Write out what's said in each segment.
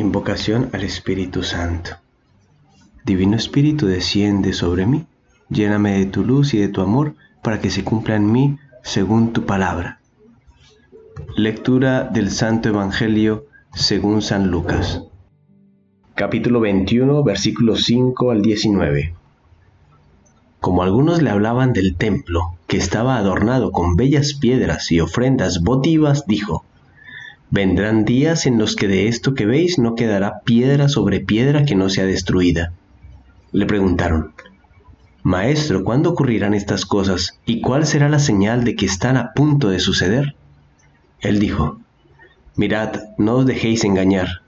Invocación al Espíritu Santo. Divino Espíritu, desciende sobre mí, lléname de tu luz y de tu amor para que se cumpla en mí según tu palabra. Lectura del Santo Evangelio según San Lucas. Capítulo 21, versículos 5 al 19. Como algunos le hablaban del templo, que estaba adornado con bellas piedras y ofrendas votivas, dijo, Vendrán días en los que de esto que veis no quedará piedra sobre piedra que no sea destruida. Le preguntaron, Maestro, ¿cuándo ocurrirán estas cosas y cuál será la señal de que están a punto de suceder? Él dijo, Mirad, no os dejéis engañar,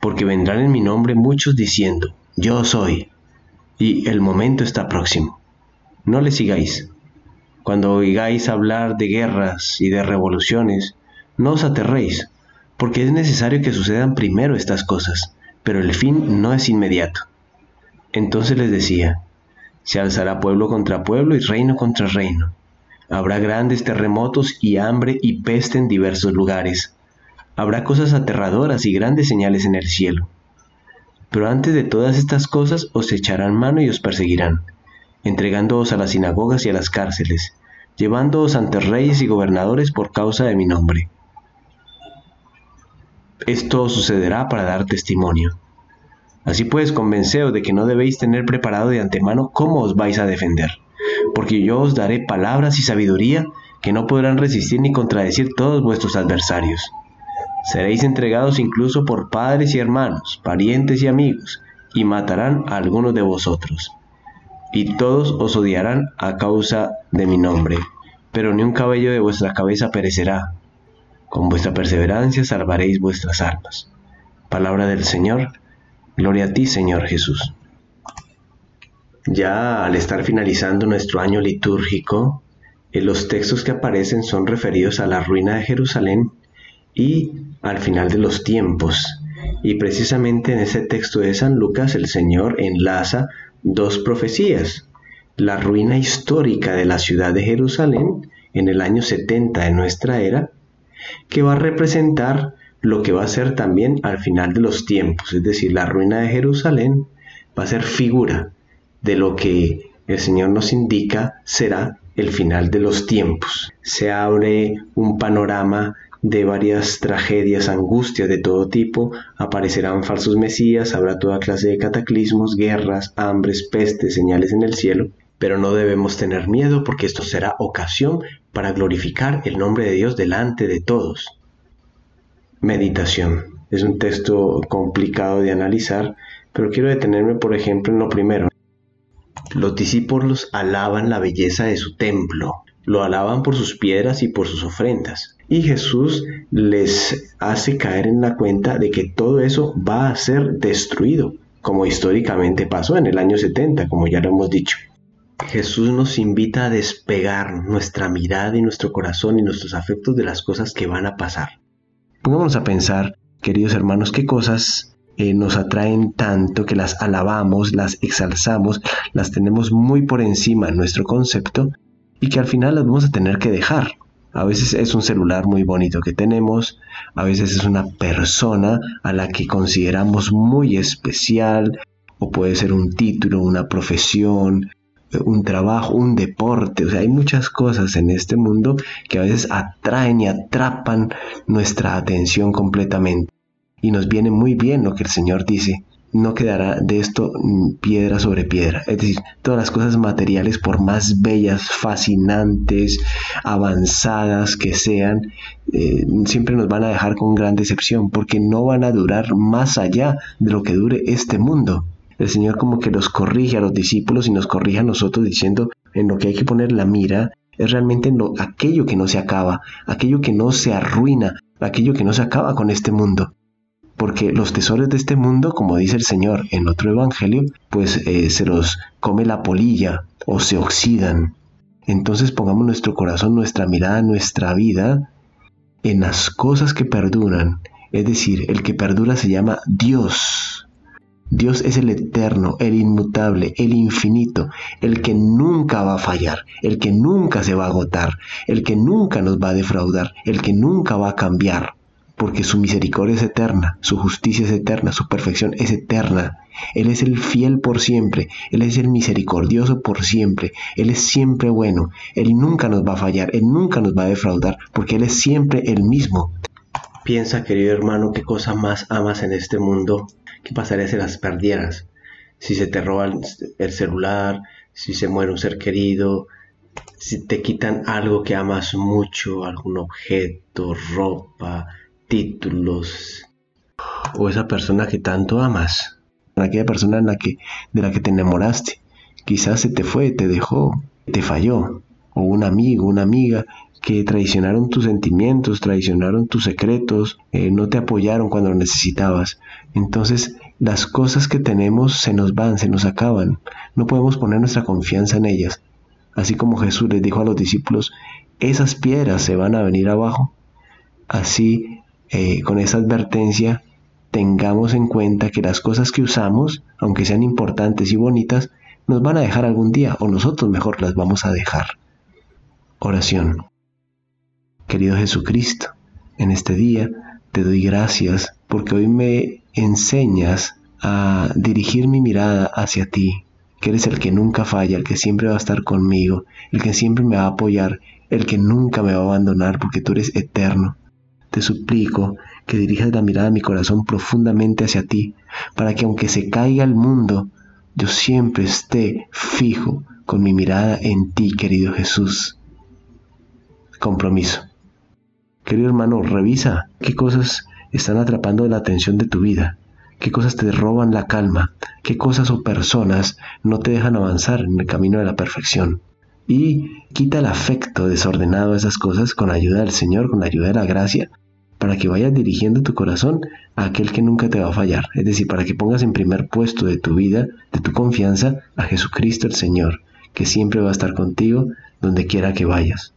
porque vendrán en mi nombre muchos diciendo, Yo soy, y el momento está próximo. No le sigáis. Cuando oigáis hablar de guerras y de revoluciones, no os aterréis porque es necesario que sucedan primero estas cosas, pero el fin no es inmediato. Entonces les decía, se alzará pueblo contra pueblo y reino contra reino. Habrá grandes terremotos y hambre y peste en diversos lugares. Habrá cosas aterradoras y grandes señales en el cielo. Pero antes de todas estas cosas os echarán mano y os perseguirán, entregándoos a las sinagogas y a las cárceles, llevándoos ante reyes y gobernadores por causa de mi nombre esto sucederá para dar testimonio. Así pues, convenceos de que no debéis tener preparado de antemano cómo os vais a defender, porque yo os daré palabras y sabiduría que no podrán resistir ni contradecir todos vuestros adversarios. Seréis entregados incluso por padres y hermanos, parientes y amigos, y matarán a algunos de vosotros. Y todos os odiarán a causa de mi nombre, pero ni un cabello de vuestra cabeza perecerá con vuestra perseverancia salvaréis vuestras almas. Palabra del Señor. Gloria a ti, Señor Jesús. Ya al estar finalizando nuestro año litúrgico, en los textos que aparecen son referidos a la ruina de Jerusalén y al final de los tiempos. Y precisamente en ese texto de San Lucas el Señor enlaza dos profecías. La ruina histórica de la ciudad de Jerusalén en el año 70 de nuestra era que va a representar lo que va a ser también al final de los tiempos, es decir, la ruina de Jerusalén va a ser figura de lo que el Señor nos indica será el final de los tiempos. Se abre un panorama de varias tragedias, angustias de todo tipo, aparecerán falsos mesías, habrá toda clase de cataclismos, guerras, hambres, pestes, señales en el cielo, pero no debemos tener miedo porque esto será ocasión para glorificar el nombre de Dios delante de todos. Meditación. Es un texto complicado de analizar, pero quiero detenerme, por ejemplo, en lo primero. Los discípulos alaban la belleza de su templo, lo alaban por sus piedras y por sus ofrendas. Y Jesús les hace caer en la cuenta de que todo eso va a ser destruido, como históricamente pasó en el año 70, como ya lo hemos dicho. Jesús nos invita a despegar nuestra mirada y nuestro corazón y nuestros afectos de las cosas que van a pasar. Pongámonos a pensar, queridos hermanos, qué cosas eh, nos atraen tanto que las alabamos, las exalzamos, las tenemos muy por encima en nuestro concepto y que al final las vamos a tener que dejar. A veces es un celular muy bonito que tenemos, a veces es una persona a la que consideramos muy especial, o puede ser un título, una profesión, un trabajo, un deporte, o sea, hay muchas cosas en este mundo que a veces atraen y atrapan nuestra atención completamente. Y nos viene muy bien lo que el Señor dice, no quedará de esto piedra sobre piedra. Es decir, todas las cosas materiales, por más bellas, fascinantes, avanzadas que sean, eh, siempre nos van a dejar con gran decepción, porque no van a durar más allá de lo que dure este mundo el Señor como que los corrige a los discípulos y nos corrige a nosotros diciendo en lo que hay que poner la mira es realmente en lo, aquello que no se acaba, aquello que no se arruina, aquello que no se acaba con este mundo. Porque los tesoros de este mundo, como dice el Señor en otro evangelio, pues eh, se los come la polilla o se oxidan. Entonces pongamos nuestro corazón, nuestra mirada, nuestra vida en las cosas que perduran. Es decir, el que perdura se llama Dios. Dios es el eterno, el inmutable, el infinito, el que nunca va a fallar, el que nunca se va a agotar, el que nunca nos va a defraudar, el que nunca va a cambiar. porque su misericordia es eterna, su justicia es eterna, su perfección es eterna. Él es el fiel por siempre, Él es el misericordioso por siempre, Él es siempre bueno, Él nunca nos va a fallar, Él nunca nos va a defraudar, porque Él es siempre el mismo. Piensa, querido hermano, qué cosa más amas en este mundo, qué pasaría si las perdieras, si se te roba el celular, si se muere un ser querido, si te quitan algo que amas mucho, algún objeto, ropa, títulos, o esa persona que tanto amas, aquella persona en la que, de la que te enamoraste, quizás se te fue, te dejó, te falló, o un amigo, una amiga que traicionaron tus sentimientos, traicionaron tus secretos, eh, no te apoyaron cuando lo necesitabas. Entonces las cosas que tenemos se nos van, se nos acaban. No podemos poner nuestra confianza en ellas. Así como Jesús les dijo a los discípulos, esas piedras se van a venir abajo. Así, eh, con esa advertencia, tengamos en cuenta que las cosas que usamos, aunque sean importantes y bonitas, nos van a dejar algún día o nosotros mejor las vamos a dejar. Oración. Querido Jesucristo, en este día te doy gracias porque hoy me enseñas a dirigir mi mirada hacia ti, que eres el que nunca falla, el que siempre va a estar conmigo, el que siempre me va a apoyar, el que nunca me va a abandonar porque tú eres eterno. Te suplico que dirijas la mirada de mi corazón profundamente hacia ti, para que aunque se caiga el mundo, yo siempre esté fijo con mi mirada en ti, querido Jesús. Compromiso. Querido hermano, revisa qué cosas están atrapando la atención de tu vida, qué cosas te roban la calma, qué cosas o personas no te dejan avanzar en el camino de la perfección. Y quita el afecto desordenado a esas cosas con ayuda del Señor, con ayuda de la gracia, para que vayas dirigiendo tu corazón a aquel que nunca te va a fallar. Es decir, para que pongas en primer puesto de tu vida, de tu confianza, a Jesucristo el Señor, que siempre va a estar contigo donde quiera que vayas.